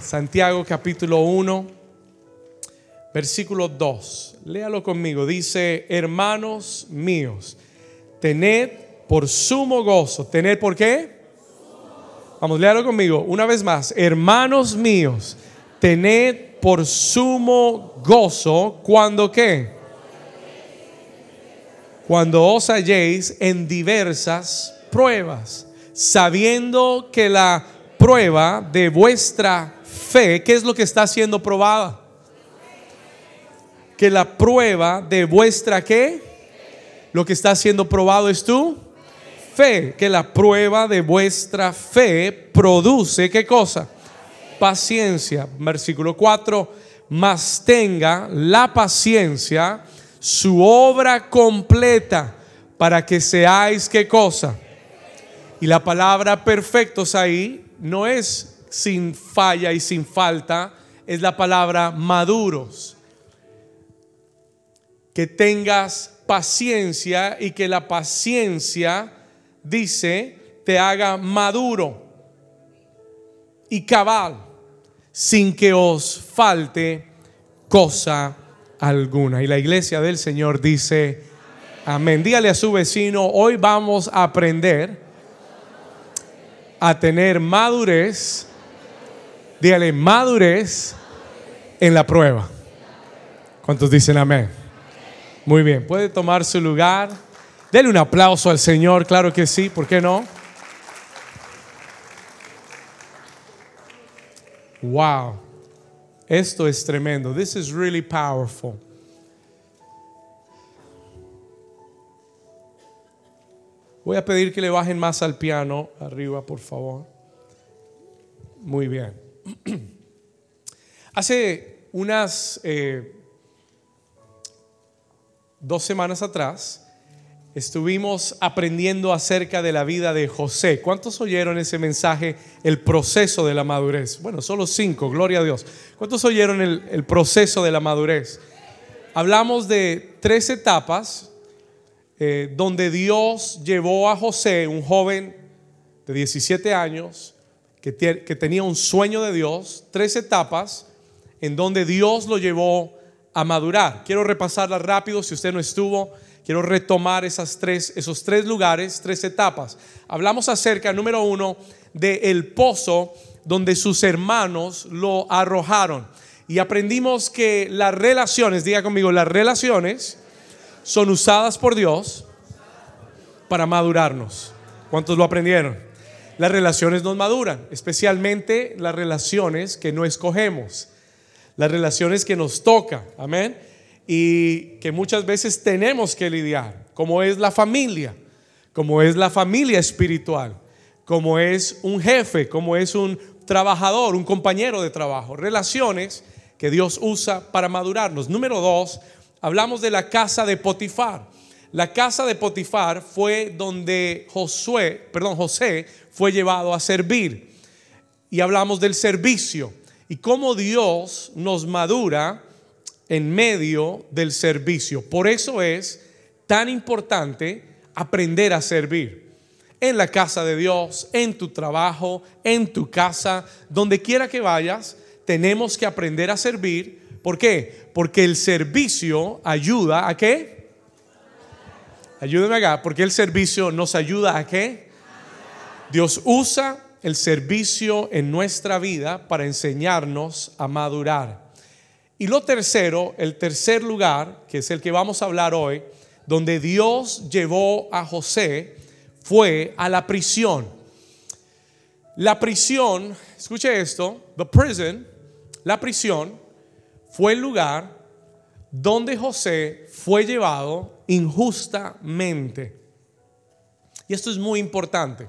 Santiago capítulo 1, versículo 2. Léalo conmigo. Dice, hermanos míos, tened por sumo gozo. ¿Tened por qué? Vamos, léalo conmigo. Una vez más, hermanos míos, tened por sumo gozo cuando qué? Cuando os halléis en diversas pruebas, sabiendo que la prueba de vuestra fe, ¿qué es lo que está siendo probada? Que la prueba de vuestra qué? Lo que está siendo probado es tú fe, que la prueba de vuestra fe produce qué cosa? Paciencia. Versículo 4, mas tenga la paciencia su obra completa para que seáis qué cosa. Y la palabra perfectos ahí no es sin falla y sin falta, es la palabra maduros. Que tengas paciencia y que la paciencia, dice, te haga maduro y cabal, sin que os falte cosa alguna. Y la iglesia del Señor dice, amén. Dígale a su vecino, hoy vamos a aprender a tener madurez Dígale, madurez en la prueba. ¿Cuántos dicen amén? Muy bien, puede tomar su lugar. Dele un aplauso al Señor, claro que sí, ¿por qué no? Wow, esto es tremendo. This is really powerful. Voy a pedir que le bajen más al piano arriba, por favor. Muy bien. Hace unas eh, dos semanas atrás estuvimos aprendiendo acerca de la vida de José. ¿Cuántos oyeron ese mensaje, el proceso de la madurez? Bueno, solo cinco, gloria a Dios. ¿Cuántos oyeron el, proceso de la madurez? Hablamos de tres etapas eh, donde Dios llevó a José, un joven de 17 años, que, tenía un sueño de Dios, tres etapas en donde Dios lo llevó a madurar. Quiero repasarlas rápido si usted no estuvo. Quiero retomar esas tres, esos tres lugares, tres etapas. Hablamos acerca, número uno, del el pozo donde sus hermanos lo arrojaron. Y aprendimos que las relaciones, diga conmigo, las relaciones son usadas por Dios para madurarnos. ¿Cuántos lo aprendieron? Las relaciones nos maduran, especialmente las relaciones que no escogemos, las relaciones que nos toca, amén, y que muchas veces tenemos que lidiar, como es la familia, como es la familia espiritual, como es un jefe, como es un trabajador, un compañero de trabajo, relaciones que Dios usa para madurarnos. Número dos, hablamos de la casa de Potifar. La casa de Potifar fue donde Josué, perdón, José fue llevado a servir. Y hablamos del servicio y cómo Dios nos madura en medio del servicio. Por eso es tan importante aprender a servir. En la casa de Dios, en tu trabajo, en tu casa, donde quiera que vayas, tenemos que aprender a servir. ¿Por qué? Porque el servicio ayuda a qué? Ayúdeme acá, porque el servicio nos ayuda a qué? Dios usa el servicio en nuestra vida para enseñarnos a madurar. Y lo tercero, el tercer lugar, que es el que vamos a hablar hoy, donde Dios llevó a José, fue a la prisión. La prisión, escuche esto, the prison, la prisión fue el lugar donde José fue llevado injustamente. Y esto es muy importante.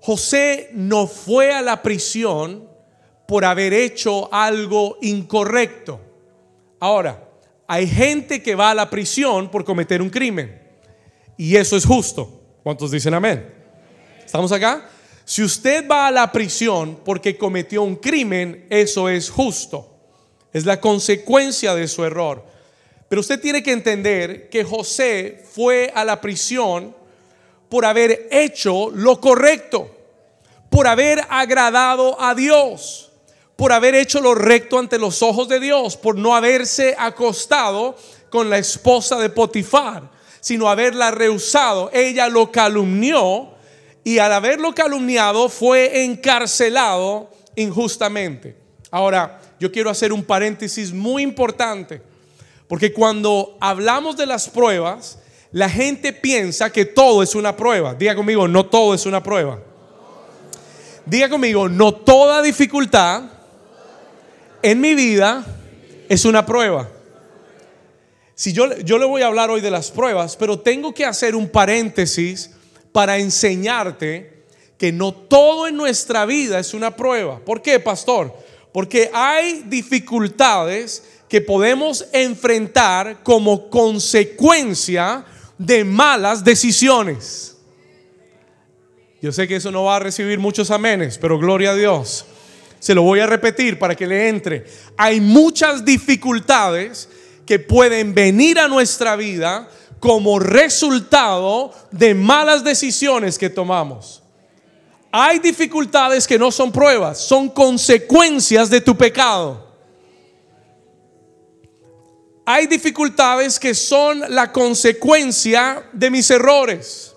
José no fue a la prisión por haber hecho algo incorrecto. Ahora, hay gente que va a la prisión por cometer un crimen. Y eso es justo. ¿Cuántos dicen amén? ¿Estamos acá? Si usted va a la prisión porque cometió un crimen, eso es justo. Es la consecuencia de su error. Pero usted tiene que entender que José fue a la prisión por haber hecho lo correcto, por haber agradado a Dios, por haber hecho lo recto ante los ojos de Dios, por no haberse acostado con la esposa de Potifar, sino haberla rehusado. Ella lo calumnió y al haberlo calumniado fue encarcelado injustamente. Ahora, yo quiero hacer un paréntesis muy importante, porque cuando hablamos de las pruebas, la gente piensa que todo es una prueba. Diga conmigo, no todo es una prueba. Diga conmigo, no toda dificultad en mi vida es una prueba. Si yo, yo le voy a hablar hoy de las pruebas, pero tengo que hacer un paréntesis para enseñarte que no todo en nuestra vida es una prueba. ¿Por qué, pastor? Porque hay dificultades que podemos enfrentar como consecuencia de malas decisiones. Yo sé que eso no va a recibir muchos amenes, pero gloria a Dios. Se lo voy a repetir para que le entre. Hay muchas dificultades que pueden venir a nuestra vida como resultado de malas decisiones que tomamos. Hay dificultades que no son pruebas, son consecuencias de tu pecado. Hay dificultades que son la consecuencia de mis errores.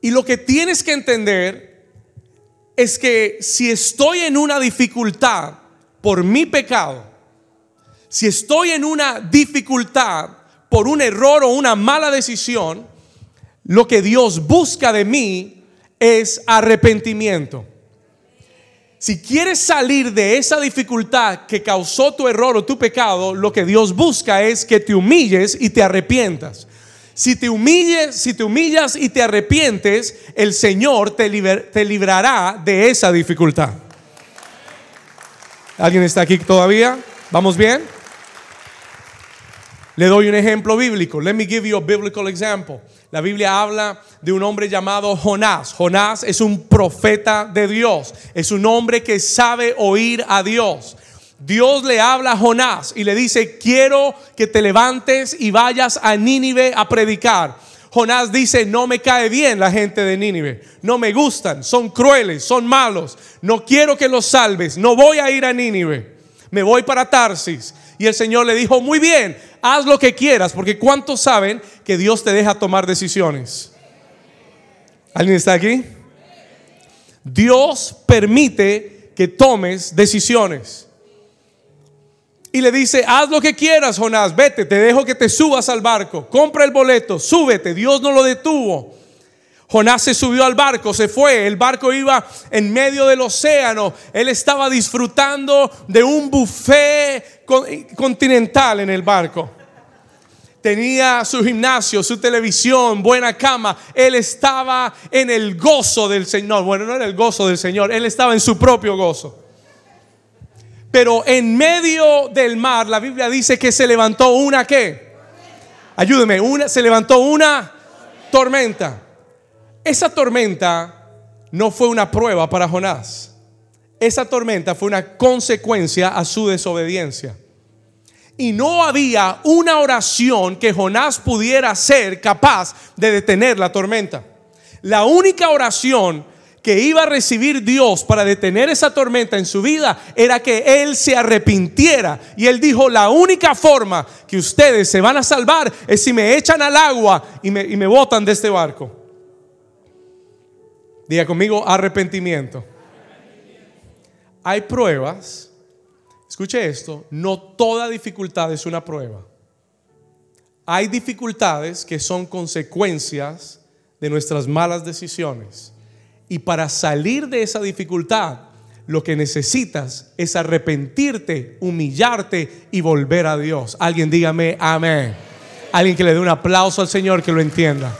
Y lo que tienes que entender es que si estoy en una dificultad por mi pecado, si estoy en una dificultad por un error o una mala decisión, lo que Dios busca de mí es arrepentimiento. Si quieres salir de esa dificultad que causó tu error o tu pecado, lo que Dios busca es que te humilles y te arrepientas. Si te humilles, si te humillas y te arrepientes, el Señor te, te librará de esa dificultad. ¿Alguien está aquí todavía? ¿Vamos bien? Le doy un ejemplo bíblico. Let me give you a biblical example. La Biblia habla de un hombre llamado Jonás. Jonás es un profeta de Dios. Es un hombre que sabe oír a Dios. Dios le habla a Jonás y le dice, quiero que te levantes y vayas a Nínive a predicar. Jonás dice, no me cae bien la gente de Nínive, no me gustan, son crueles, son malos, no quiero que los salves, no voy a ir a Nínive, me voy para Tarsis. Y el Señor le dijo, muy bien, haz lo que quieras, porque ¿cuántos saben que Dios te deja tomar decisiones? ¿Alguien está aquí? Dios permite que tomes decisiones. Y le dice, haz lo que quieras, Jonás, vete, te dejo que te subas al barco, compra el boleto, súbete, Dios no lo detuvo. Jonás se subió al barco, se fue, el barco iba en medio del océano, él estaba disfrutando de un buffet continental en el barco. Tenía su gimnasio, su televisión, buena cama. Él estaba en el gozo del Señor. Bueno, no era el gozo del Señor, él estaba en su propio gozo. Pero en medio del mar, la Biblia dice que se levantó una qué? Ayúdeme, una, se levantó una tormenta. Esa tormenta no fue una prueba para Jonás. Esa tormenta fue una consecuencia a su desobediencia. Y no había una oración que Jonás pudiera ser capaz de detener la tormenta. La única oración que iba a recibir Dios para detener esa tormenta en su vida era que él se arrepintiera. Y él dijo, la única forma que ustedes se van a salvar es si me echan al agua y me, y me botan de este barco. Diga conmigo arrepentimiento. Hay pruebas, escuche esto, no toda dificultad es una prueba. Hay dificultades que son consecuencias de nuestras malas decisiones. Y para salir de esa dificultad, lo que necesitas es arrepentirte, humillarte y volver a Dios. Alguien dígame amén. Alguien que le dé un aplauso al Señor que lo entienda.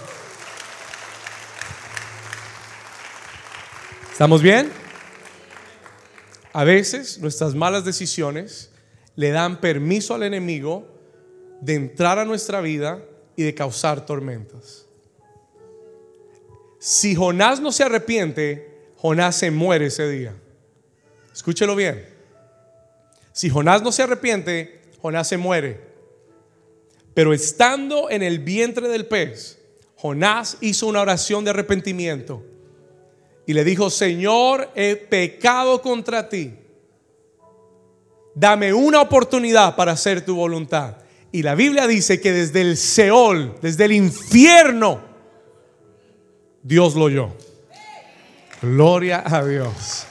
¿Estamos bien? A veces nuestras malas decisiones le dan permiso al enemigo de entrar a nuestra vida y de causar tormentas. Si Jonás no se arrepiente, Jonás se muere ese día. Escúchelo bien. Si Jonás no se arrepiente, Jonás se muere. Pero estando en el vientre del pez, Jonás hizo una oración de arrepentimiento y le dijo, Señor, he pecado contra ti. Dame una oportunidad para hacer tu voluntad. Y la Biblia dice que desde el Seol, desde el infierno, Dios lo oyó. Gloria a Dios.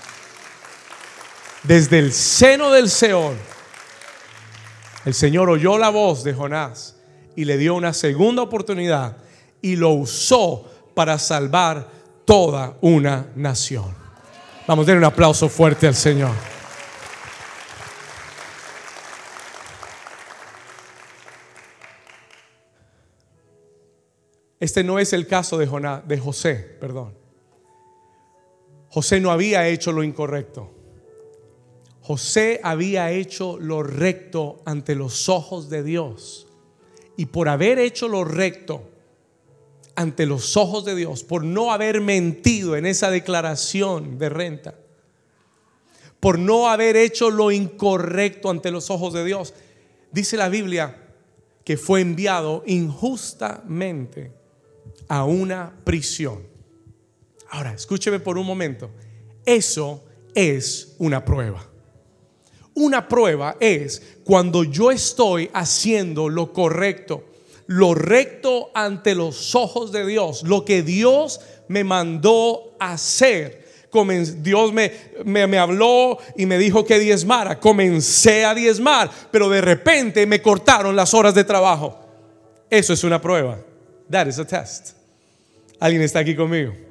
Desde el seno del Seol, el Señor oyó la voz de Jonás y le dio una segunda oportunidad y lo usó para salvar toda una nación. Vamos a dar un aplauso fuerte al Señor. Este no es el caso de, Jonás, de José, perdón. José no había hecho lo incorrecto. José había hecho lo recto ante los ojos de Dios. Y por haber hecho lo recto ante los ojos de Dios, por no haber mentido en esa declaración de renta, por no haber hecho lo incorrecto ante los ojos de Dios, dice la Biblia que fue enviado injustamente a una prisión. Ahora, escúcheme por un momento. Eso es una prueba. Una prueba es cuando yo estoy haciendo lo correcto, lo recto ante los ojos de Dios, lo que Dios me mandó hacer. Dios me, me, habló y me dijo que diezmara. Comencé a diezmar, pero de repente me cortaron las horas de trabajo. Eso es una prueba. That is a test. ¿Alguien está aquí conmigo?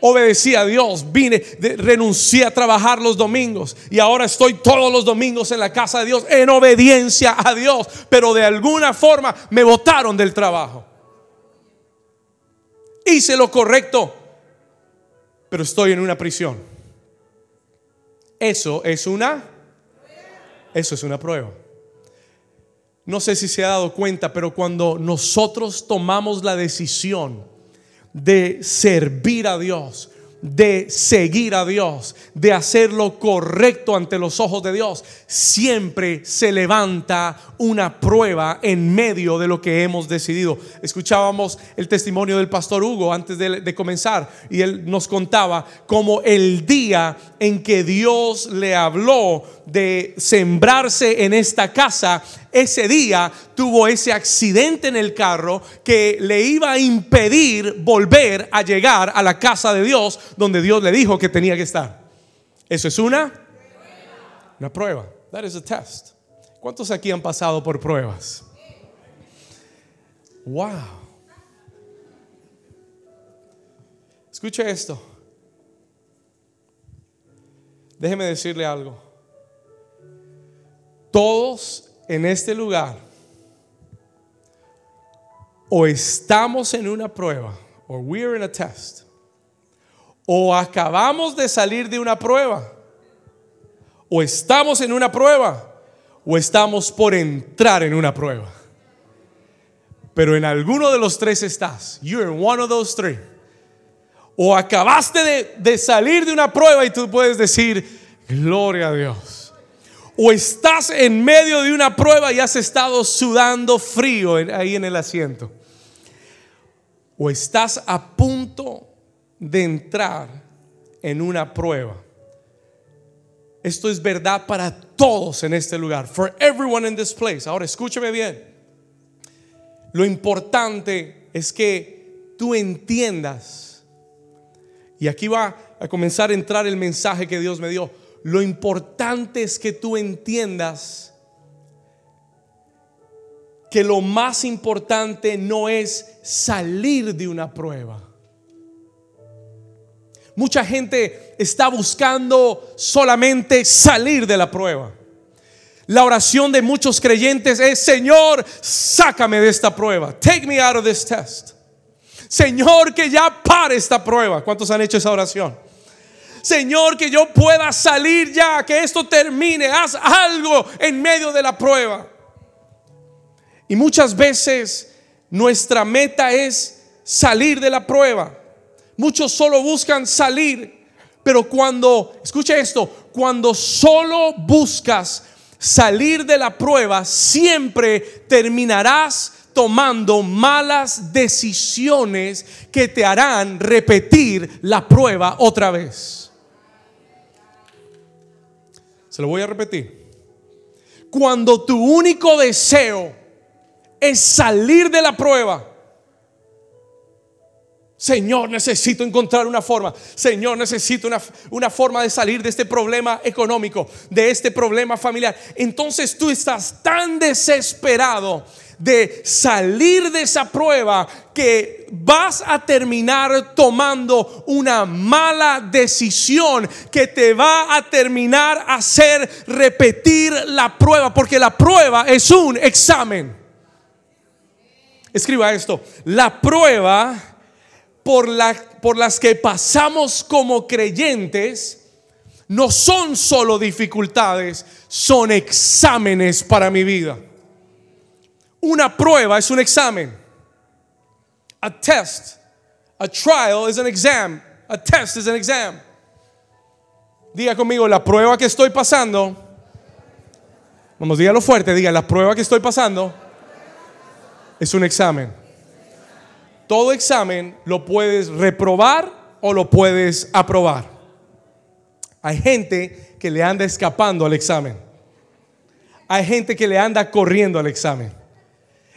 Obedecí a Dios, vine, renuncié a trabajar los domingos y ahora estoy todos los domingos en la casa de Dios en obediencia a Dios, pero de alguna forma me botaron del trabajo. Hice lo correcto, pero estoy en una prisión. Eso es una Eso es una prueba. No sé si se ha dado cuenta, pero cuando nosotros tomamos la decisión de servir a Dios, de seguir a Dios, de hacer lo correcto ante los ojos de Dios, siempre se levanta una prueba en medio de lo que hemos decidido. Escuchábamos el testimonio del pastor Hugo antes de, comenzar y él nos contaba cómo el día en que Dios le habló de sembrarse en esta casa, ese día tuvo ese accidente en el carro que le iba a impedir volver a llegar a la casa de Dios donde Dios le dijo que tenía que estar. Eso es una una prueba. That is a test. ¿Cuántos aquí han pasado por pruebas? Wow. Escuche esto. Déjeme decirle algo. Todos en este lugar o estamos en una prueba, o we're in a test, o acabamos de salir de una prueba, o estamos en una prueba, o estamos por entrar en una prueba. Pero en alguno de los tres estás. You're in one of those three. O acabaste de, de salir de una prueba y tú puedes decir, gloria a Dios o estás en medio de una prueba y has estado sudando frío ahí en el asiento. O estás a punto de entrar en una prueba. Esto es verdad para todos en este lugar. For everyone in this place. Ahora escúcheme bien. Lo importante es que tú entiendas. Y aquí va a comenzar a entrar el mensaje que Dios me dio lo importante es que tú entiendas que lo más importante no es salir de una prueba. Mucha gente está buscando solamente salir de la prueba. La oración de muchos creyentes es, Señor, sácame de esta prueba. Take me out of this test. Señor, que ya pare esta prueba. ¿Cuántos han hecho esa oración? Señor, que yo pueda salir ya, que esto termine, haz algo en medio de la prueba. Y muchas veces nuestra meta es salir de la prueba. Muchos solo buscan salir, pero cuando, escucha esto, cuando solo buscas salir de la prueba, siempre terminarás tomando malas decisiones que te harán repetir la prueba otra vez. Se lo voy a repetir. Cuando tu único deseo es salir de la prueba, Señor, necesito encontrar una forma. Señor, necesito una, una, forma de salir de este problema económico, de este problema familiar. Entonces tú estás tan desesperado de salir de esa prueba que vas a terminar tomando una mala decisión que te va a terminar hacer repetir la prueba, porque la prueba es un examen. Escriba esto, la prueba por, por las que pasamos como creyentes no son solo dificultades, son exámenes para mi vida. Una prueba es un examen. A test, a trial is an exam. A test is an exam. Diga conmigo, la prueba que estoy pasando. Vamos, dígalo fuerte, diga, la prueba que estoy pasando es un examen todo examen lo puedes reprobar o lo puedes aprobar. Hay gente que le anda escapando al examen. Hay gente que le anda corriendo al examen.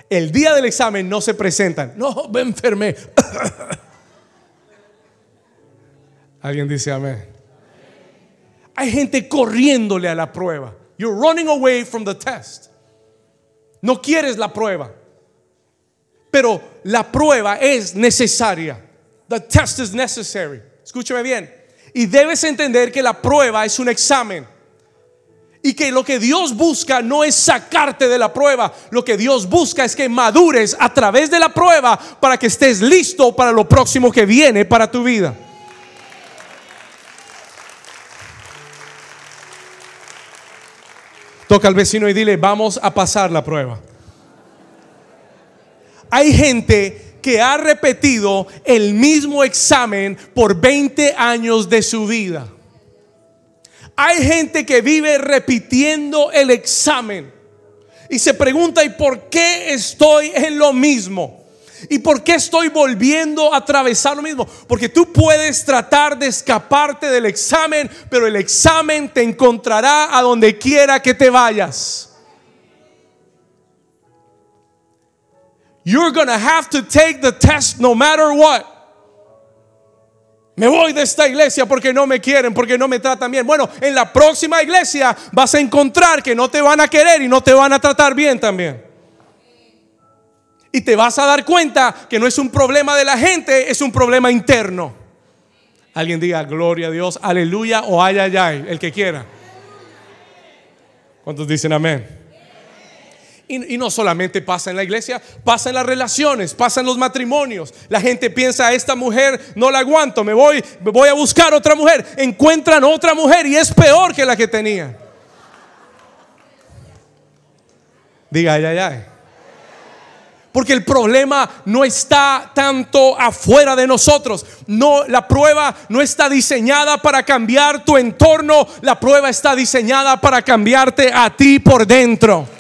El día del examen no se presentan. No, me enfermé. Alguien dice amén. Hay gente corriéndole a la prueba. You're running away from the test. No quieres la prueba. Pero la prueba es necesaria. The test is necessary. Escúcheme bien. Y debes entender que la prueba es un examen. Y que lo que Dios busca no es sacarte de la prueba. Lo que Dios busca es que madures a través de la prueba para que estés listo para lo próximo que viene para tu vida. Toca al vecino y dile, vamos a pasar la prueba. Hay gente que ha repetido el mismo examen por 20 años de su vida. Hay gente que vive repitiendo el examen y se pregunta, ¿y por qué estoy en lo mismo? ¿Y por qué estoy volviendo a atravesar lo mismo? Porque tú puedes tratar de escaparte del examen, pero el examen te encontrará a donde quiera que te vayas. You're going to have to take the test no matter what. Me voy de esta iglesia porque no me quieren, porque no me tratan bien. Bueno, en la próxima iglesia vas a encontrar que no te van a querer y no te van a tratar bien también. Y te vas a dar cuenta que no es un problema de la gente, es un problema interno. Alguien diga gloria a Dios, aleluya o ay, ay, ay, el que quiera. ¿Cuántos dicen amén? Y, no solamente pasa en la iglesia, pasa en las relaciones, pasa en los matrimonios. La gente piensa, esta mujer no la aguanto, me voy, voy a buscar otra mujer. Encuentran otra mujer y es peor que la que tenía. Diga, ay, ay, ay. Porque el problema no está tanto afuera de nosotros. No, la prueba no está diseñada para cambiar tu entorno. La prueba está diseñada para cambiarte a ti por dentro.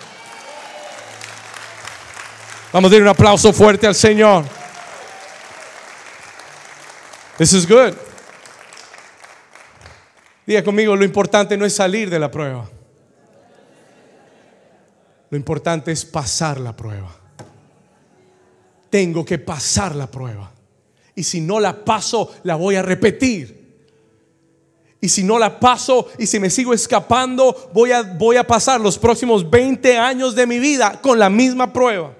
Vamos a dar un aplauso fuerte al Señor. This is good. Diga conmigo, lo importante no es salir de la prueba. Lo importante es pasar la prueba. Tengo que pasar la prueba. Y si no la paso, la voy a repetir. Y si no la paso y si me sigo escapando, voy a, voy a pasar los próximos 20 años de mi vida con la misma prueba.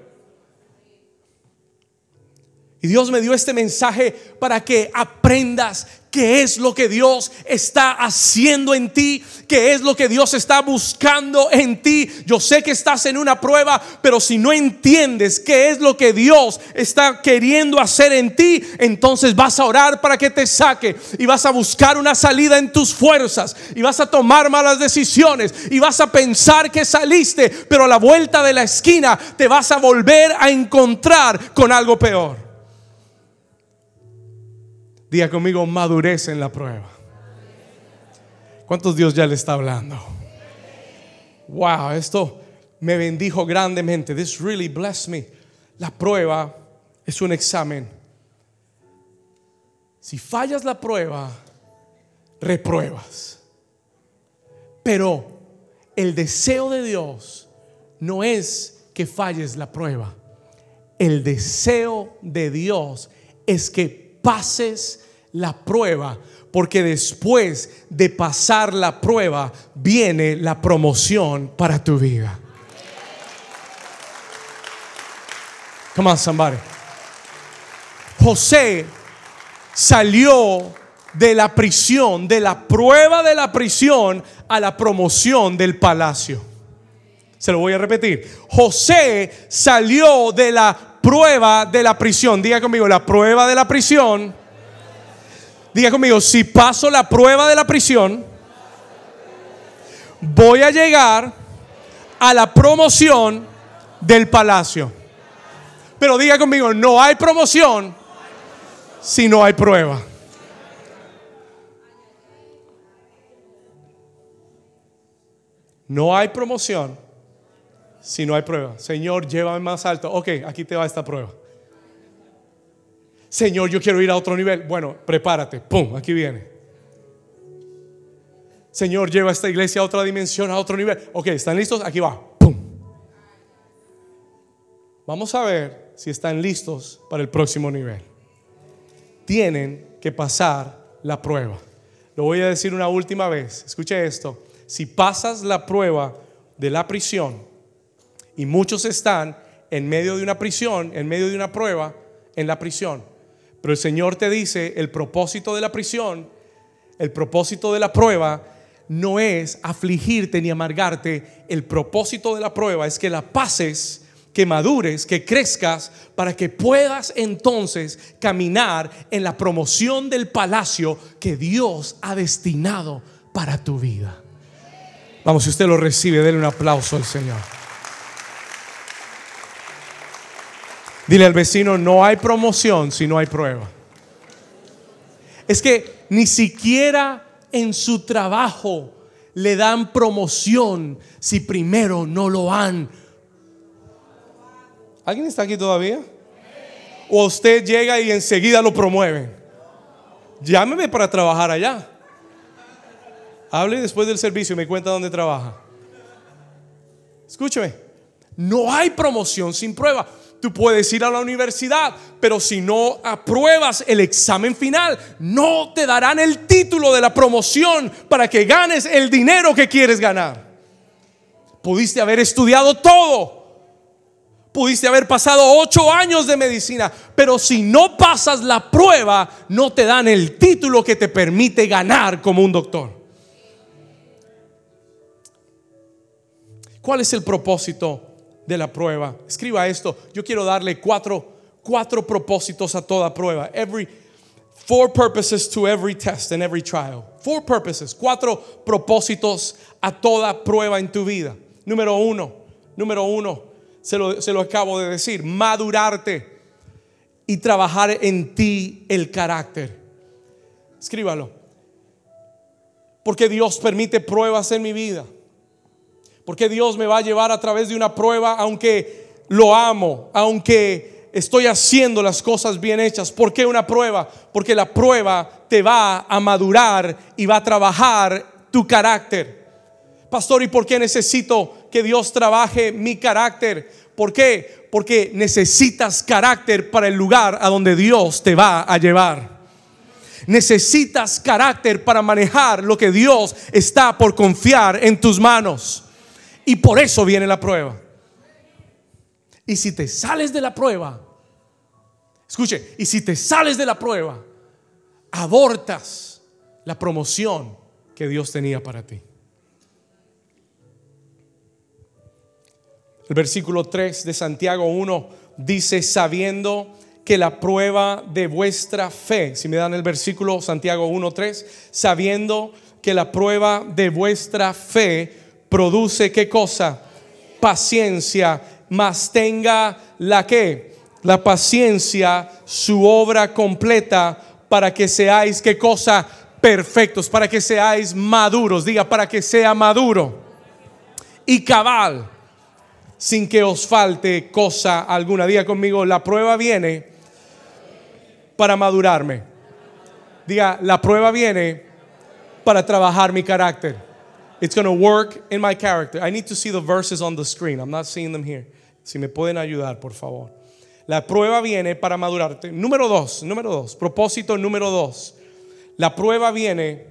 Y Dios me dio este mensaje para que aprendas qué es lo que Dios está haciendo en ti, qué es lo que Dios está buscando en ti. Yo sé que estás en una prueba, pero si no entiendes qué es lo que Dios está queriendo hacer en ti, entonces vas a orar para que te saque y vas a buscar una salida en tus fuerzas y vas a tomar malas decisiones y vas a pensar que saliste, pero a la vuelta de la esquina te vas a volver a encontrar con algo peor. Diga conmigo, madurez en la prueba. ¿Cuántos Dios ya le está hablando? Wow, esto me bendijo grandemente. This really blessed me. La prueba es un examen. Si fallas la prueba, repruebas. Pero el deseo de Dios no es que falles la prueba. El deseo de Dios es que pases la prueba, porque después de pasar la prueba viene la promoción para tu vida. Come on, somebody. José salió de la prisión, de la prueba de la prisión a la promoción del palacio. Se lo voy a repetir. José salió de la prueba de la prisión. Diga conmigo, la prueba de la prisión. Diga conmigo, si paso la prueba de la prisión, voy a llegar a la promoción del palacio. Pero diga conmigo, no hay promoción si no hay prueba. No hay promoción si no hay prueba. Señor, llévame más alto. Ok, aquí te va esta prueba. Señor, yo quiero ir a otro nivel. Bueno, prepárate. Pum, aquí viene. Señor, lleva esta iglesia a otra dimensión, a otro nivel. Ok, ¿están listos? Aquí va. Pum. Vamos a ver si están listos para el próximo nivel tienen que pasar la prueba. Lo voy a decir una última vez. Escuche esto. Si pasas la prueba de la prisión y muchos están en medio de una prisión, en medio de una prueba, en la prisión, pero el Señor te dice, el propósito de la prisión, el propósito de la prueba, no es afligirte ni amargarte. El propósito de la prueba es que la pases que madures, que crezcas, para que puedas entonces caminar en la promoción del palacio que Dios ha destinado para tu vida. Vamos, si usted lo recibe, denle un aplauso al Señor. Dile al vecino, no hay promoción si no hay prueba. Es que ni siquiera en su trabajo le dan promoción si primero no lo han ¿Alguien está aquí todavía? ¿O usted llega y enseguida lo promueven? Llámeme para trabajar allá. Hable después del servicio y me cuenta dónde trabaja. Escúcheme, no hay promoción sin prueba. Tú puedes ir a la universidad, pero si no apruebas el examen final, no te darán el título de la promoción para que ganes el dinero que quieres ganar. Pudiste haber estudiado todo, Pudiste haber pasado ocho años de medicina, pero si no pasas la prueba, no te dan el título que te permite ganar como un doctor. ¿Cuál es el propósito de la prueba? Escriba esto. Yo quiero darle cuatro, cuatro propósitos a toda prueba. Every, four purposes to every test and every trial. Four purposes, cuatro propósitos a toda prueba en tu vida. Número uno, número uno, se lo, acabo de decir, madurarte y trabajar en ti el carácter. Escríbalo. Porque Dios permite pruebas en mi vida. Porque Dios me va a llevar a través de una prueba, aunque lo amo, aunque estoy haciendo las cosas bien hechas. ¿Por qué una prueba? Porque la prueba te va a madurar y va a trabajar tu carácter. Pastor, ¿y por qué necesito que Dios trabaje mi carácter. ¿Por qué? Porque necesitas carácter para el lugar a donde Dios te va a llevar. Necesitas carácter para manejar lo que Dios está por confiar en tus manos. Y por eso viene la prueba. Y si te sales de la prueba, escuche, y si te sales de la prueba, abortas la promoción que Dios tenía para ti. El versículo 3 de Santiago 1 dice, sabiendo que la prueba de vuestra fe, si me dan el versículo Santiago 1, 3, sabiendo que la prueba de vuestra fe produce qué cosa? Paciencia, mas tenga la que? La paciencia, su obra completa, para que seáis qué cosa? Perfectos, para que seáis maduros, diga, para que sea maduro y cabal sin que os falte cosa alguna. Diga conmigo, la prueba viene para madurarme. Diga, la prueba viene para trabajar mi carácter. It's going to work in my character. I need to see the verses on the screen. I'm not seeing them here. Si me pueden ayudar, por favor. La prueba viene para madurarte. Número dos, número dos, propósito número dos. La prueba viene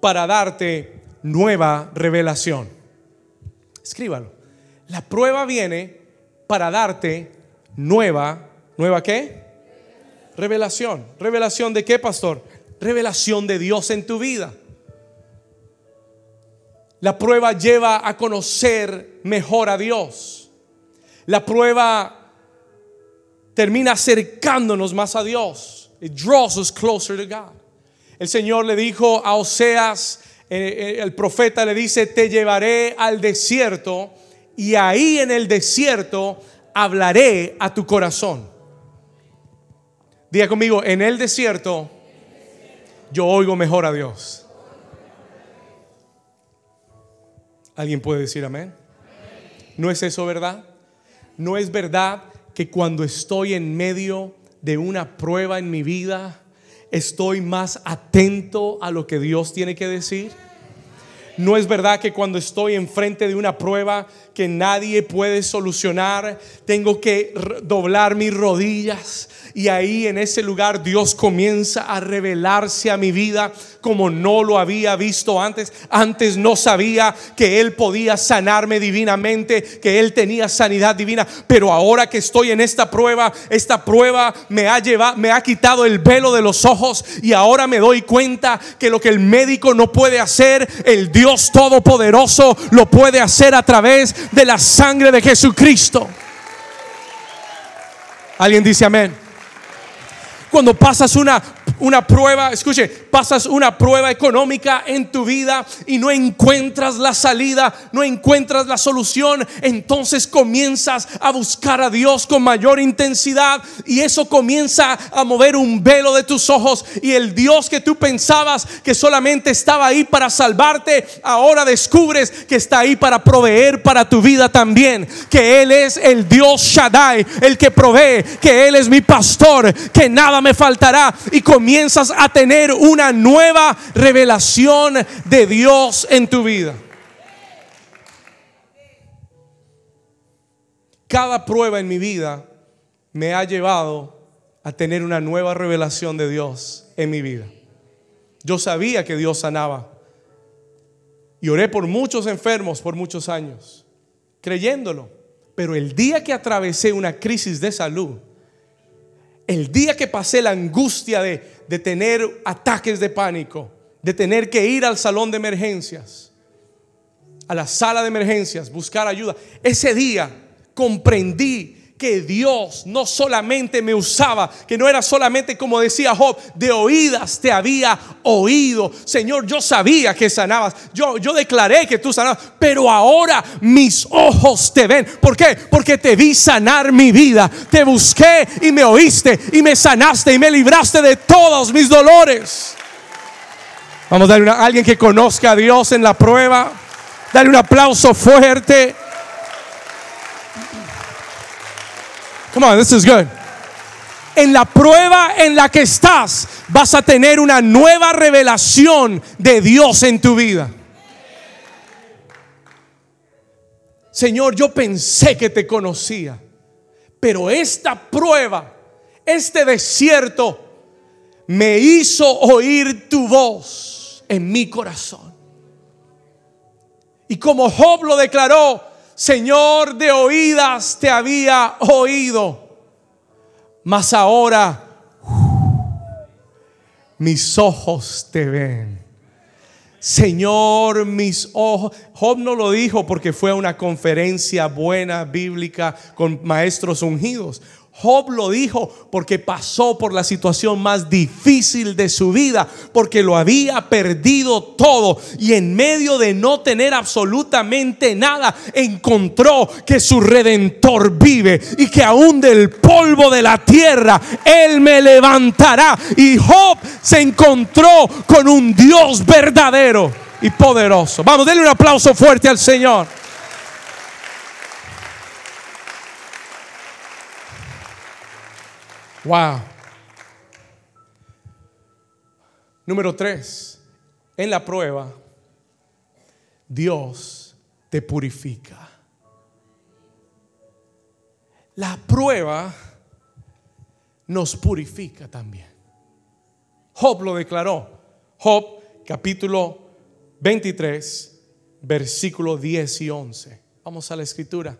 para darte nueva revelación. Escríbalo. La prueba viene para darte nueva, ¿nueva qué? Revelación. ¿Revelación de qué, pastor? Revelación de Dios en tu vida. La prueba lleva a conocer mejor a Dios. La prueba termina acercándonos más a Dios. It draws us closer to God. El Señor le dijo a Oseas, eh, eh, el profeta le dice, te llevaré al desierto y ahí en el desierto hablaré a tu corazón. Diga conmigo, en el desierto yo oigo mejor a Dios. ¿Alguien puede decir amén? ¿No es eso verdad? ¿No es verdad que cuando estoy en medio de una prueba en mi vida, estoy más atento a lo que Dios tiene que decir? No es verdad que cuando estoy enfrente de una prueba que nadie puede solucionar, tengo que doblar mis rodillas y ahí en ese lugar Dios comienza a revelarse a mi vida como no lo había visto antes. Antes no sabía que Él podía sanarme divinamente, que Él tenía sanidad divina, pero ahora que estoy en esta prueba, esta prueba me ha llevado, me ha quitado el velo de los ojos y ahora me doy cuenta que lo que el médico no puede hacer, el Dios todopoderoso lo puede hacer a través de la sangre de Jesucristo. Alguien dice amén. Cuando pasas una, una prueba, escuche, pasas una prueba económica en tu vida y no encuentras la salida, no encuentras la solución, entonces comienzas a buscar a Dios con mayor intensidad y eso comienza a mover un velo de tus ojos y el Dios que tú pensabas que solamente estaba ahí para salvarte, ahora descubres que está ahí para proveer para tu vida también, que Él es el Dios Shaddai, el que provee, que Él es mi pastor, que nada me faltará y comienzas a tener una nueva revelación de Dios en tu vida. Cada prueba en mi vida me ha llevado a tener una nueva revelación de Dios en mi vida. Yo sabía que Dios sanaba. Y oré por muchos enfermos por muchos años, creyéndolo. Pero el día que atravesé una crisis de salud, el día que pasé la angustia de, de tener ataques de pánico, de tener que ir al salón de emergencias, a la sala de emergencias, buscar ayuda, ese día comprendí que Dios no solamente me usaba, que no era solamente como decía Job, de oídas te había oído. Señor, yo sabía que sanabas, yo, yo declaré que tú sanabas, pero ahora mis ojos te ven. ¿Por qué? Porque te vi sanar mi vida, te busqué y me oíste y me sanaste y me libraste de todos mis dolores. Vamos a darle a alguien que conozca a Dios en la prueba. Dale un aplauso fuerte. Come on, this is good. En la prueba en la que estás, vas a tener una nueva revelación de Dios en tu vida. Señor, yo pensé que te conocía, pero esta prueba, este desierto, me hizo oír tu voz en mi corazón. Y como Job lo declaró, Señor, de oídas te había oído, mas ahora mis ojos te ven. Señor, mis ojos. Job no lo dijo porque fue a una conferencia buena bíblica con maestros ungidos. Job lo dijo porque pasó por la situación más difícil de su vida, porque lo había perdido todo y en medio de no tener absolutamente nada, encontró que su redentor vive y que aún del polvo de la tierra Él me levantará. Y Job se encontró con un Dios verdadero y poderoso. Vamos, denle un aplauso fuerte al Señor. Wow. Número tres, en la prueba, Dios te purifica. La prueba nos purifica también. Job lo declaró. Job capítulo 23, versículo 10 y 11. Vamos a la escritura.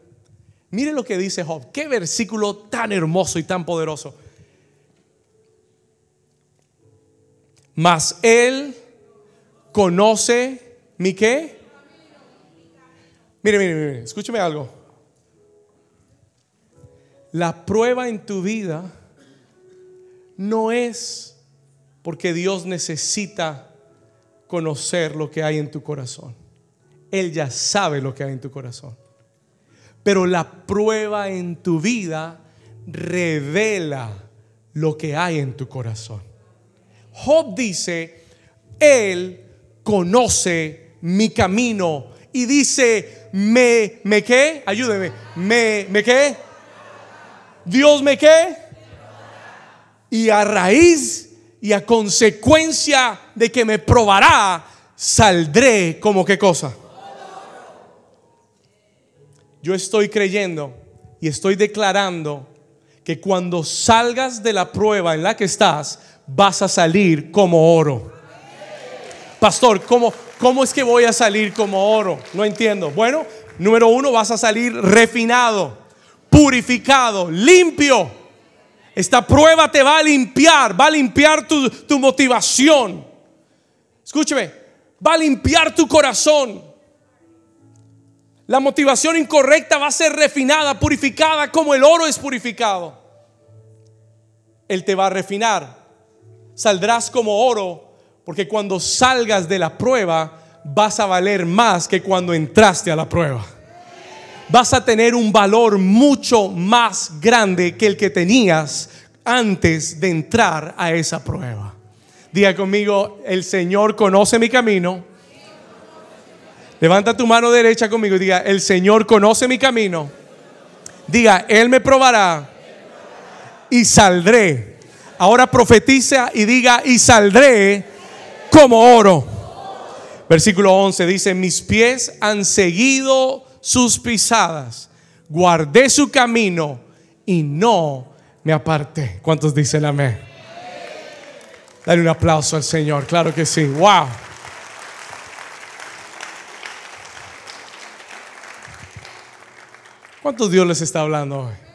Mire lo que dice Job. Qué versículo tan hermoso y tan poderoso. Mas él conoce mi qué. Mire, mire, mire, escúcheme algo. La prueba en tu vida no es porque Dios necesita conocer lo que hay en tu corazón. Él ya sabe lo que hay en tu corazón. Pero la prueba en tu vida revela lo que hay en tu corazón. Job dice, Él conoce mi camino. Y dice, me, me qué, ayúdeme, me, me qué, Dios me qué. Y a raíz y a consecuencia de que me probará, saldré como qué cosa. Yo estoy creyendo y estoy declarando que cuando salgas de la prueba en la que estás, vas a salir como oro. Pastor, ¿cómo, ¿cómo es que voy a salir como oro? No entiendo. Bueno, número uno, vas a salir refinado, purificado, limpio. Esta prueba te va a limpiar, va a limpiar tu, tu motivación. Escúcheme, va a limpiar tu corazón. La motivación incorrecta va a ser refinada, purificada como el oro es purificado. Él te va a refinar saldrás como oro, porque cuando salgas de la prueba vas a valer más que cuando entraste a la prueba. Vas a tener un valor mucho más grande que el que tenías antes de entrar a esa prueba. Diga conmigo, el Señor conoce mi camino. Levanta tu mano derecha conmigo y diga, el Señor conoce mi camino. Diga, Él me probará y saldré Ahora profetiza y diga, y saldré como oro. Versículo 11 dice, mis pies han seguido sus pisadas, guardé su camino y no me aparté. ¿Cuántos dicen amén? Dale un aplauso al Señor, claro que sí. Wow. ¿Cuántos Dios les está hablando hoy?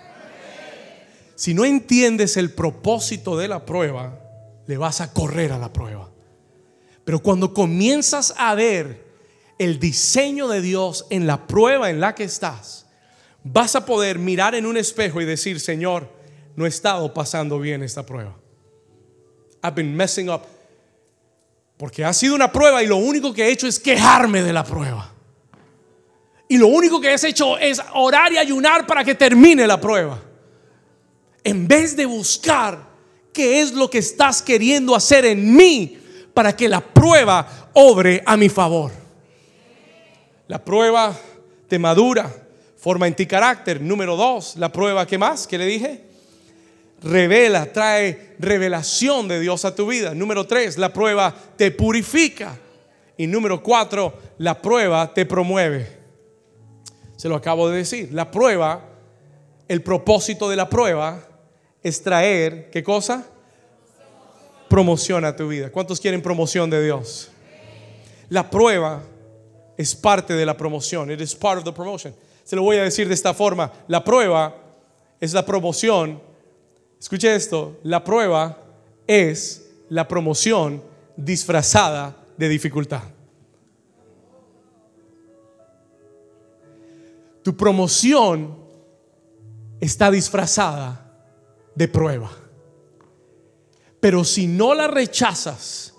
Si no entiendes el propósito de la prueba, le vas a correr a la prueba. Pero cuando comienzas a ver el diseño de Dios en la prueba en la que estás, vas a poder mirar en un espejo y decir, Señor, no he estado pasando bien esta prueba. I've been messing up. Porque ha sido una prueba y lo único que he hecho es quejarme de la prueba. Y lo único que he hecho es orar y ayunar para que termine la prueba en vez de buscar qué es lo que estás queriendo hacer en mí para que la prueba obre a mi favor. La prueba te madura, forma en ti carácter. Número dos, la prueba, ¿qué más? ¿Qué le dije? Revela, trae revelación de Dios a tu vida. Número tres, la prueba te purifica. Y número cuatro, la prueba te promueve. Se lo acabo de decir. La prueba, el propósito de la prueba es traer, ¿qué cosa? Promoción a tu vida. ¿Cuántos quieren promoción de Dios? La prueba es parte de la promoción. It is part of the promotion. Se lo voy a decir de esta forma. La prueba es la promoción. Escuche esto. La prueba es la promoción disfrazada de dificultad. Tu promoción está disfrazada de prueba. Pero si no la rechazas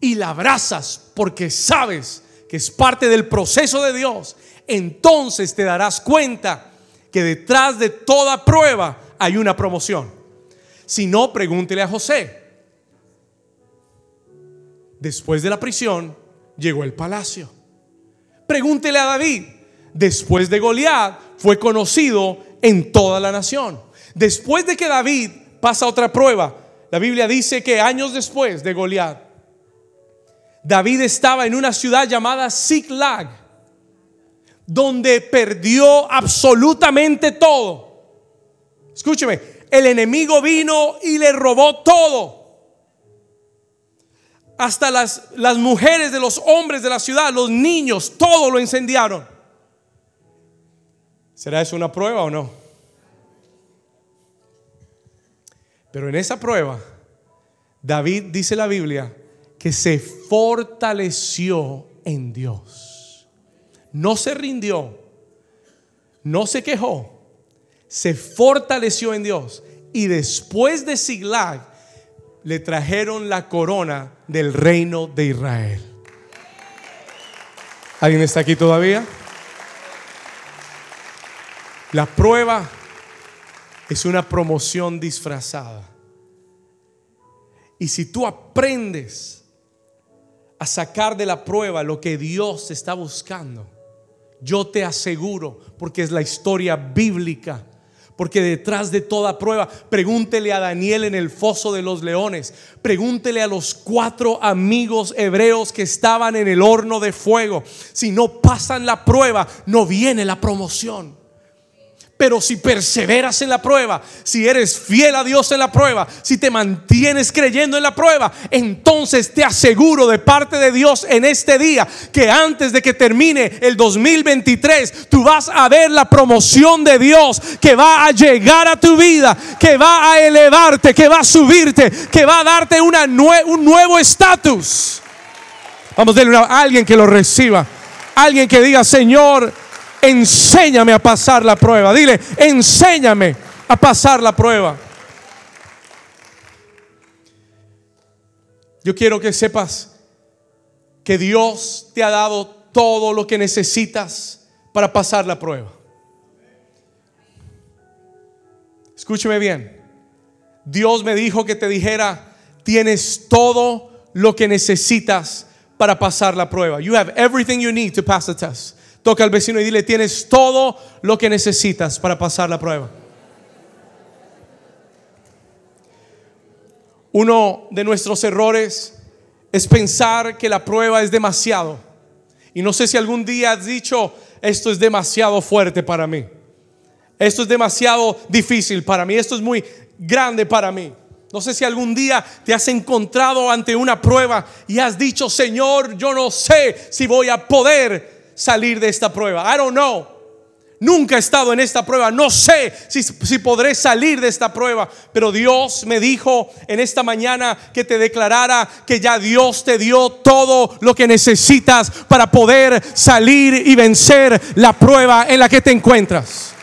y la abrazas porque sabes que es parte del proceso de Dios, entonces te darás cuenta que detrás de toda prueba hay una promoción. Si no, pregúntele a José. Después de la prisión llegó el palacio. Pregúntele a David. Después de Goliat fue conocido en toda la nación. Después de que David pasa otra prueba. La Biblia dice que años después de Goliat, David estaba en una ciudad llamada Ziklag, donde perdió absolutamente todo. Escúcheme, el enemigo vino y le robó todo. Hasta las, las mujeres de los hombres de la ciudad, los niños, todo lo incendiaron. ¿Será eso una prueba o no? Pero en esa prueba, David dice la Biblia que se fortaleció en Dios. No se rindió, no se quejó, se fortaleció en Dios. Y después de Siglag, le trajeron la corona del reino de Israel. ¿Alguien está aquí todavía? La prueba es una promoción disfrazada. Y si tú aprendes a sacar de la prueba lo que Dios está buscando, yo te aseguro, porque es la historia bíblica, porque detrás de toda prueba, pregúntele a Daniel en el foso de los leones, pregúntele a los cuatro amigos hebreos que estaban en el horno de fuego. Si no pasan la prueba, no viene la promoción. Pero si perseveras en la prueba, si eres fiel a Dios en la prueba, si te mantienes creyendo en la prueba, entonces te aseguro de parte de Dios en este día que antes de que termine el 2023, tú vas a ver la promoción de Dios que va a llegar a tu vida, que va a elevarte, que va a subirte, que va a darte una un nuevo estatus. Vamos a darle a alguien que lo reciba. Alguien que diga, Señor, enséñame a pasar la prueba. Dile, enséñame a pasar la prueba. Yo quiero que sepas que Dios te ha dado todo lo que necesitas para pasar la prueba. Escúcheme bien. Dios me dijo que te dijera, tienes todo lo que necesitas para pasar la prueba. You have everything you need to pass the test. Toca al vecino y dile, tienes todo lo que necesitas para pasar la prueba. Uno de nuestros errores es pensar que la prueba es demasiado. Y no sé si algún día has dicho, esto es demasiado fuerte para mí. Esto es demasiado difícil para mí. Esto es muy grande para mí. No sé si algún día te has encontrado ante una prueba y has dicho, Señor, yo no sé si voy a poder salir de esta prueba. I don't know. Nunca he estado en esta prueba. No sé si, si, podré salir de esta prueba. Pero Dios me dijo en esta mañana que te declarara que ya Dios te dio todo lo que necesitas para poder salir y vencer la prueba en la que te encuentras.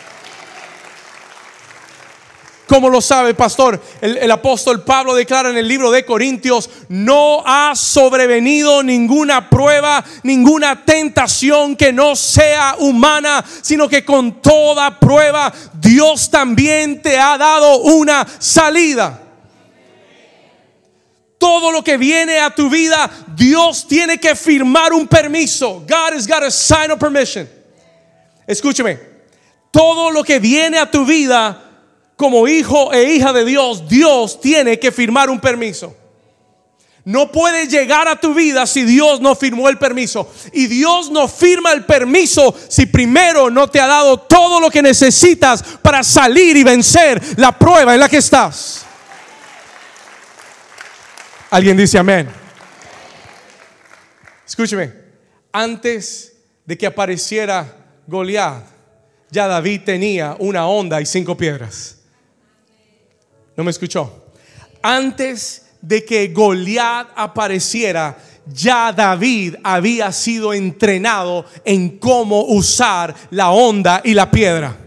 ¿Cómo lo sabe, pastor? El, apóstol Pablo declara en el libro de Corintios, no ha sobrevenido ninguna prueba, ninguna tentación que no sea humana, sino que con toda prueba Dios también te ha dado una salida. Todo lo que viene a tu vida, Dios tiene que firmar un permiso. God has got a sign of permission. Escúcheme, todo lo que viene a tu vida, como hijo e hija de Dios, Dios tiene que firmar un permiso. No puede llegar a tu vida si Dios no firmó el permiso. Y Dios no firma el permiso si primero no te ha dado todo lo que necesitas para salir y vencer la prueba en la que estás. Alguien dice amén. Escúcheme, antes de que apareciera Goliat, ya David tenía una onda y cinco piedras. ¿No me escuchó? Antes de que Goliat apareciera, ya David había sido entrenado en cómo usar la onda y la piedra.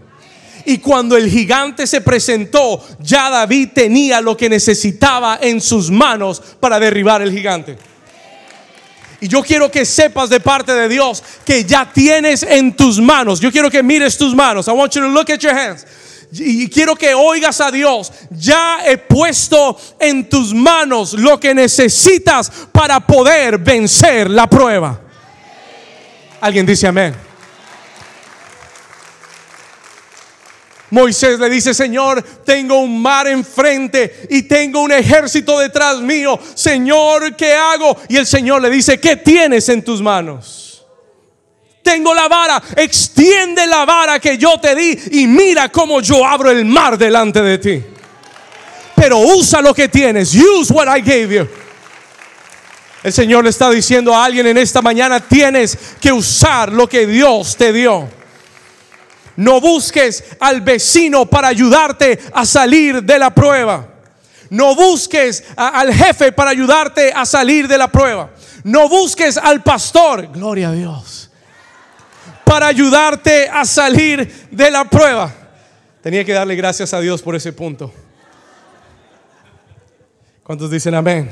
Y cuando el gigante se presentó, ya David tenía lo que necesitaba en sus manos para derribar el gigante. Y yo quiero que sepas de parte de Dios que ya tienes en tus manos. Yo quiero que mires tus manos. I want you to look at your hands y quiero que oigas a Dios, ya he puesto en tus manos lo que necesitas para poder vencer la prueba. Alguien dice amén. Moisés le dice, Señor, tengo un mar enfrente y tengo un ejército detrás mío. Señor, ¿qué hago? Y el Señor le dice, ¿qué tienes en tus manos? Tengo la vara, extiende la vara que yo te di y mira cómo yo abro el mar delante de ti. Pero usa lo que tienes. Use what I gave you. El Señor le está diciendo a alguien en esta mañana, tienes que usar lo que Dios te dio. No busques al vecino para ayudarte a salir de la prueba. No busques al jefe para ayudarte a salir de la prueba. No busques al pastor, gloria a Dios, para ayudarte a salir de la prueba. Tenía que darle gracias a Dios por ese punto. ¿Cuántos dicen amén?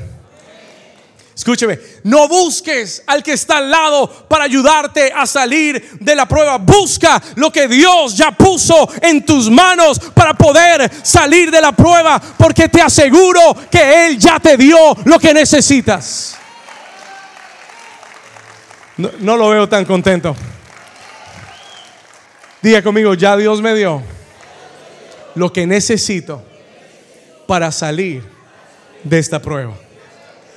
Escúcheme, no busques al que está al lado para ayudarte a salir de la prueba. Busca lo que Dios ya puso en tus manos para poder salir de la prueba, porque te aseguro que Él ya te dio lo que necesitas. No, no lo veo tan contento. Diga conmigo, ya Dios me dio lo que necesito para salir de esta prueba.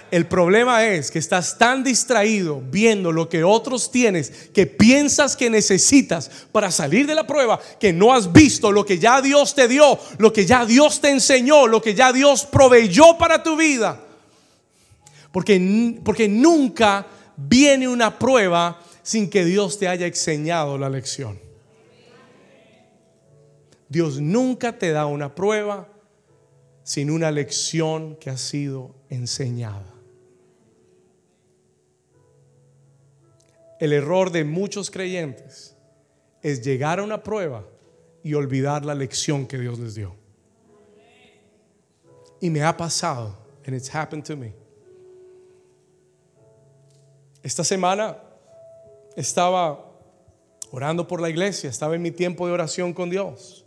El problema es que estás tan distraído viendo lo que otros tienes que piensas que necesitas para salir de la prueba que no has visto lo que ya Dios te dio, lo que ya Dios te enseñó, lo que ya Dios proveyó para tu vida. Porque, porque nunca viene una prueba sin que Dios te haya enseñado la lección. Dios nunca te da una prueba sin una lección que ha sido enseñada. El error de muchos creyentes es llegar a una prueba y olvidar la lección que Dios les dio. Y me ha pasado, and it's happened to me. Esta semana estaba orando por la iglesia, estaba en mi tiempo de oración con Dios.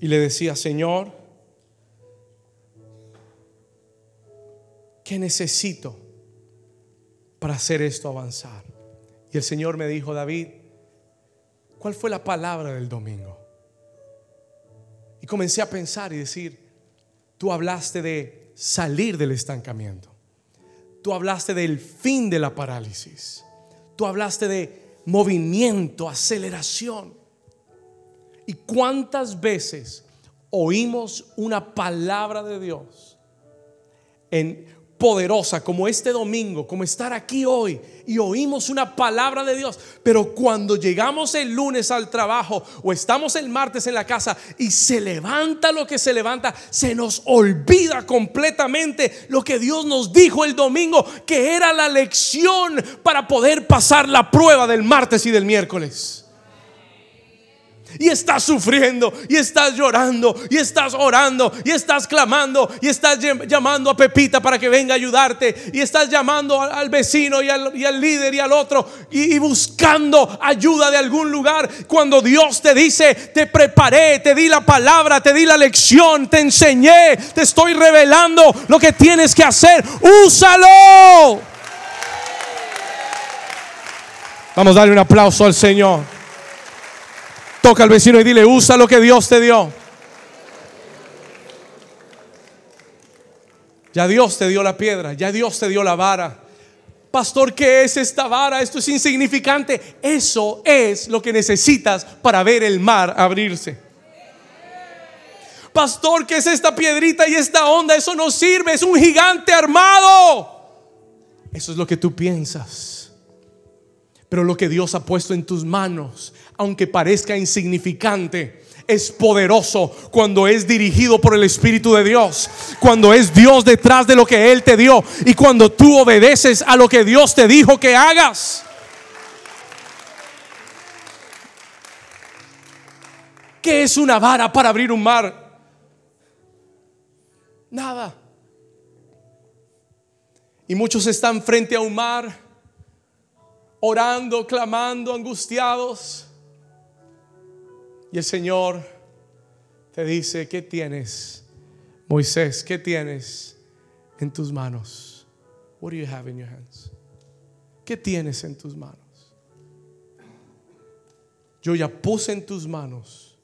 Y le decía, Señor, ¿qué necesito para hacer esto avanzar? Y el Señor me dijo, David, ¿cuál fue la palabra del domingo? Y comencé a pensar y decir, tú hablaste de salir del estancamiento. Tú hablaste del fin de la parálisis. Tú hablaste de movimiento, aceleración. ¿Y cuántas veces oímos una palabra de Dios en poderosa como este domingo, como estar aquí hoy y oímos una palabra de Dios. Pero cuando llegamos el lunes al trabajo o estamos el martes en la casa y se levanta lo que se levanta, se nos olvida completamente lo que Dios nos dijo el domingo, que era la lección para poder pasar la prueba del martes y del miércoles y estás sufriendo y estás llorando y estás orando y estás clamando y estás llamando a Pepita para que venga a ayudarte y estás llamando al vecino y al, líder y al otro y, buscando ayuda de algún lugar cuando Dios te dice te preparé, te di la palabra, te di la lección, te enseñé, te estoy revelando lo que tienes que hacer, úsalo. Vamos a darle un aplauso al Señor. Toca al vecino y dile, usa lo que Dios te dio. Ya Dios te dio la piedra, ya Dios te dio la vara. Pastor, ¿qué es esta vara? Esto es insignificante. Eso es lo que necesitas para ver el mar abrirse. Pastor, ¿qué es esta piedrita y esta onda? Eso no sirve, es un gigante armado. Eso es lo que tú piensas. Pero lo que Dios ha puesto en tus manos aunque parezca insignificante, es poderoso cuando es dirigido por el Espíritu de Dios, cuando es Dios detrás de lo que Él te dio y cuando tú obedeces a lo que Dios te dijo que hagas. ¿Qué es una vara para abrir un mar? Nada. Y muchos están frente a un mar, orando, clamando, angustiados y el Señor te dice, ¿qué tienes? Moisés, ¿qué tienes en tus manos? What do you have in your hands? ¿Qué tienes en tus manos? yo ya puse en tus manos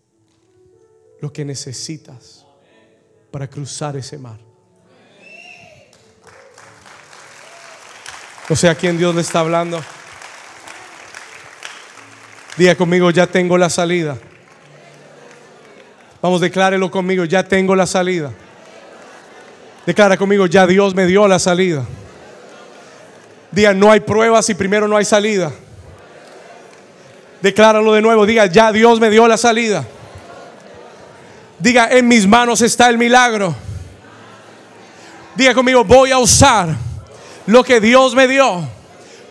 lo que necesitas para cruzar ese mar. No sé a quién Dios le está hablando. Diga conmigo, ya tengo la salida. Vamos, declárelo conmigo, ya tengo la salida. Declara conmigo, ya Dios me dio la salida. Diga, no hay pruebas y primero no hay salida. Decláralo de nuevo, diga, ya Dios me dio la salida. Diga, en mis manos está el milagro. Diga conmigo, voy a usar lo que Dios me dio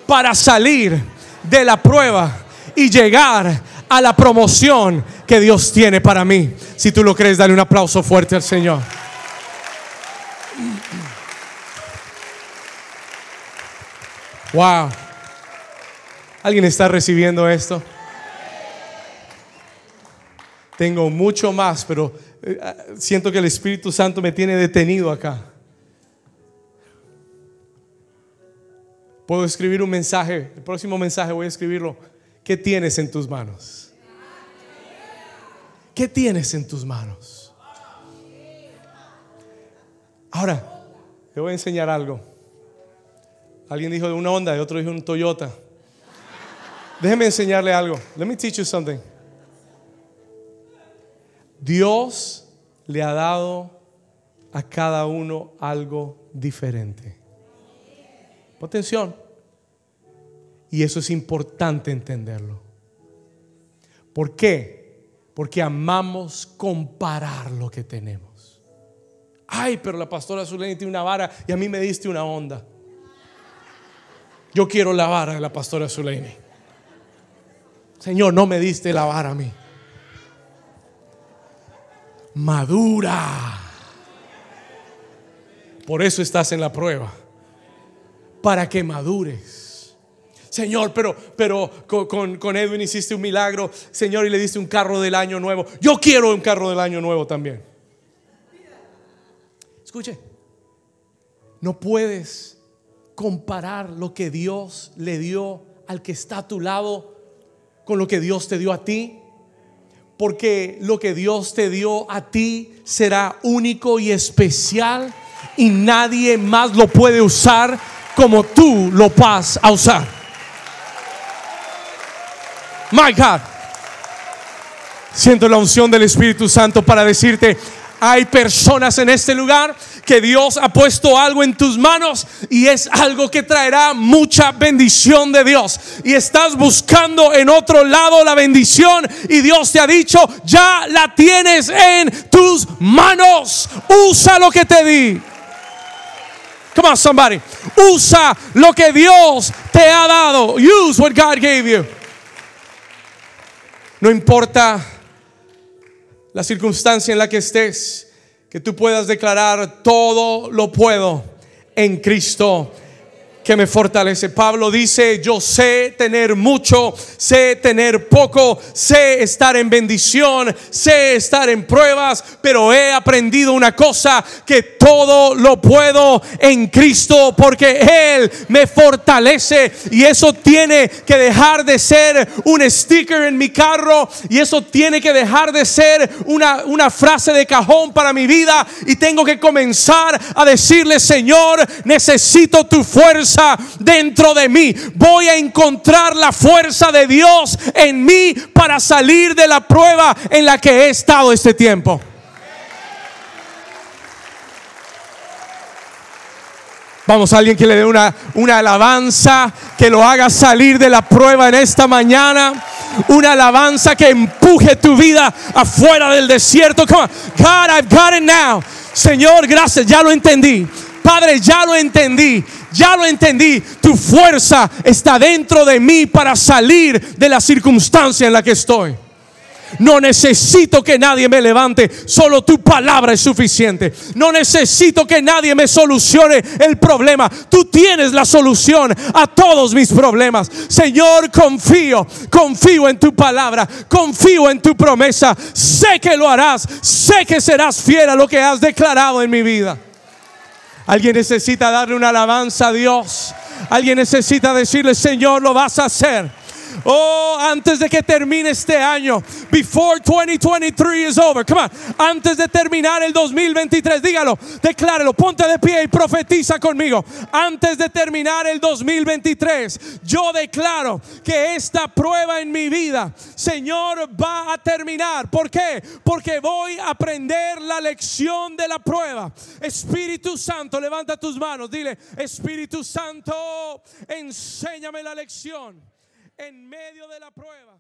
para salir de la prueba y llegar a la promoción que Dios tiene para mí. Si tú lo crees, dale un aplauso fuerte al Señor. Wow. ¿Alguien está recibiendo esto? Tengo mucho más, pero eh, siento que el Espíritu Santo me tiene detenido acá. Puedo escribir un mensaje, el próximo mensaje voy a escribirlo. ¿Qué tienes en tus manos? ¿Qué tienes en tus manos? Ahora, te voy a enseñar algo. Alguien dijo de una Honda y otro dijo un Toyota. Déjeme enseñarle algo. Let me teach you something. Dios le ha dado a cada uno algo diferente. Atención. Y eso es importante entenderlo. ¿Por qué? Porque amamos comparar lo que tenemos. Ay, pero la pastora Zuleni tiene una vara y a mí me diste una onda. Yo quiero la vara de la pastora Zuleni. Señor, no me diste la vara a mí. Madura. Por eso estás en la prueba. Para que madures. Señor, pero, pero con, con, Edwin hiciste un milagro, Señor, y le diste un carro del año nuevo. Yo quiero un carro del año nuevo también. Escuche, no puedes comparar lo que Dios le dio al que está a tu lado con lo que Dios te dio a ti. Porque lo que Dios te dio a ti será único y especial y nadie más lo puede usar como tú lo vas a usar. My God. Siento la unción del Espíritu Santo para decirte, hay personas en este lugar que Dios ha puesto algo en tus manos y es algo que traerá mucha bendición de Dios. Y estás buscando en otro lado la bendición y Dios te ha dicho, ya la tienes en tus manos. Usa lo que te di. Come on, somebody. Usa lo que Dios te ha dado. Use what God gave you. No importa la circunstancia en la que estés, que tú puedas declarar todo lo puedo en Cristo que me fortalece. Pablo dice, yo sé tener mucho, sé tener poco, sé estar en bendición, sé estar en pruebas, pero he aprendido una cosa, que todo lo puedo en Cristo porque Él me fortalece y eso tiene que dejar de ser un sticker en mi carro y eso tiene que dejar de ser una, una frase de cajón para mi vida y tengo que comenzar a decirle, Señor, necesito tu fuerza dentro de mí. Voy a encontrar la fuerza de Dios en mí para salir de la prueba en la que he estado este tiempo. Vamos, a alguien que le dé una, una alabanza, que lo haga salir de la prueba en esta mañana. Una alabanza que empuje tu vida afuera del desierto. Come on. God, I've got it now. Señor, gracias, ya lo entendí. Padre, ya lo entendí. Ya lo entendí. Tu fuerza está dentro de mí para salir de la circunstancia en la que estoy. No necesito que nadie me levante, solo tu palabra es suficiente. No necesito que nadie me solucione el problema. Tú tienes la solución a todos mis problemas. Señor, confío, confío en tu palabra, confío en tu promesa. Sé que lo harás, sé que serás fiel a lo que has declarado en mi vida. Alguien necesita darle una alabanza a Dios. Alguien necesita decirle, Señor, lo vas a hacer. Oh, antes de que termine este año. Before 2023 is over. Come on. Antes de terminar el 2023. Dígalo. Declárelo. Ponte de pie y profetiza conmigo. Antes de terminar el 2023. Yo declaro que esta prueba en mi vida, Señor, va a terminar. ¿Por qué? Porque voy a aprender la lección de la prueba. Espíritu Santo, levanta tus manos. Dile, Espíritu Santo, enséñame la lección en medio de la prueba.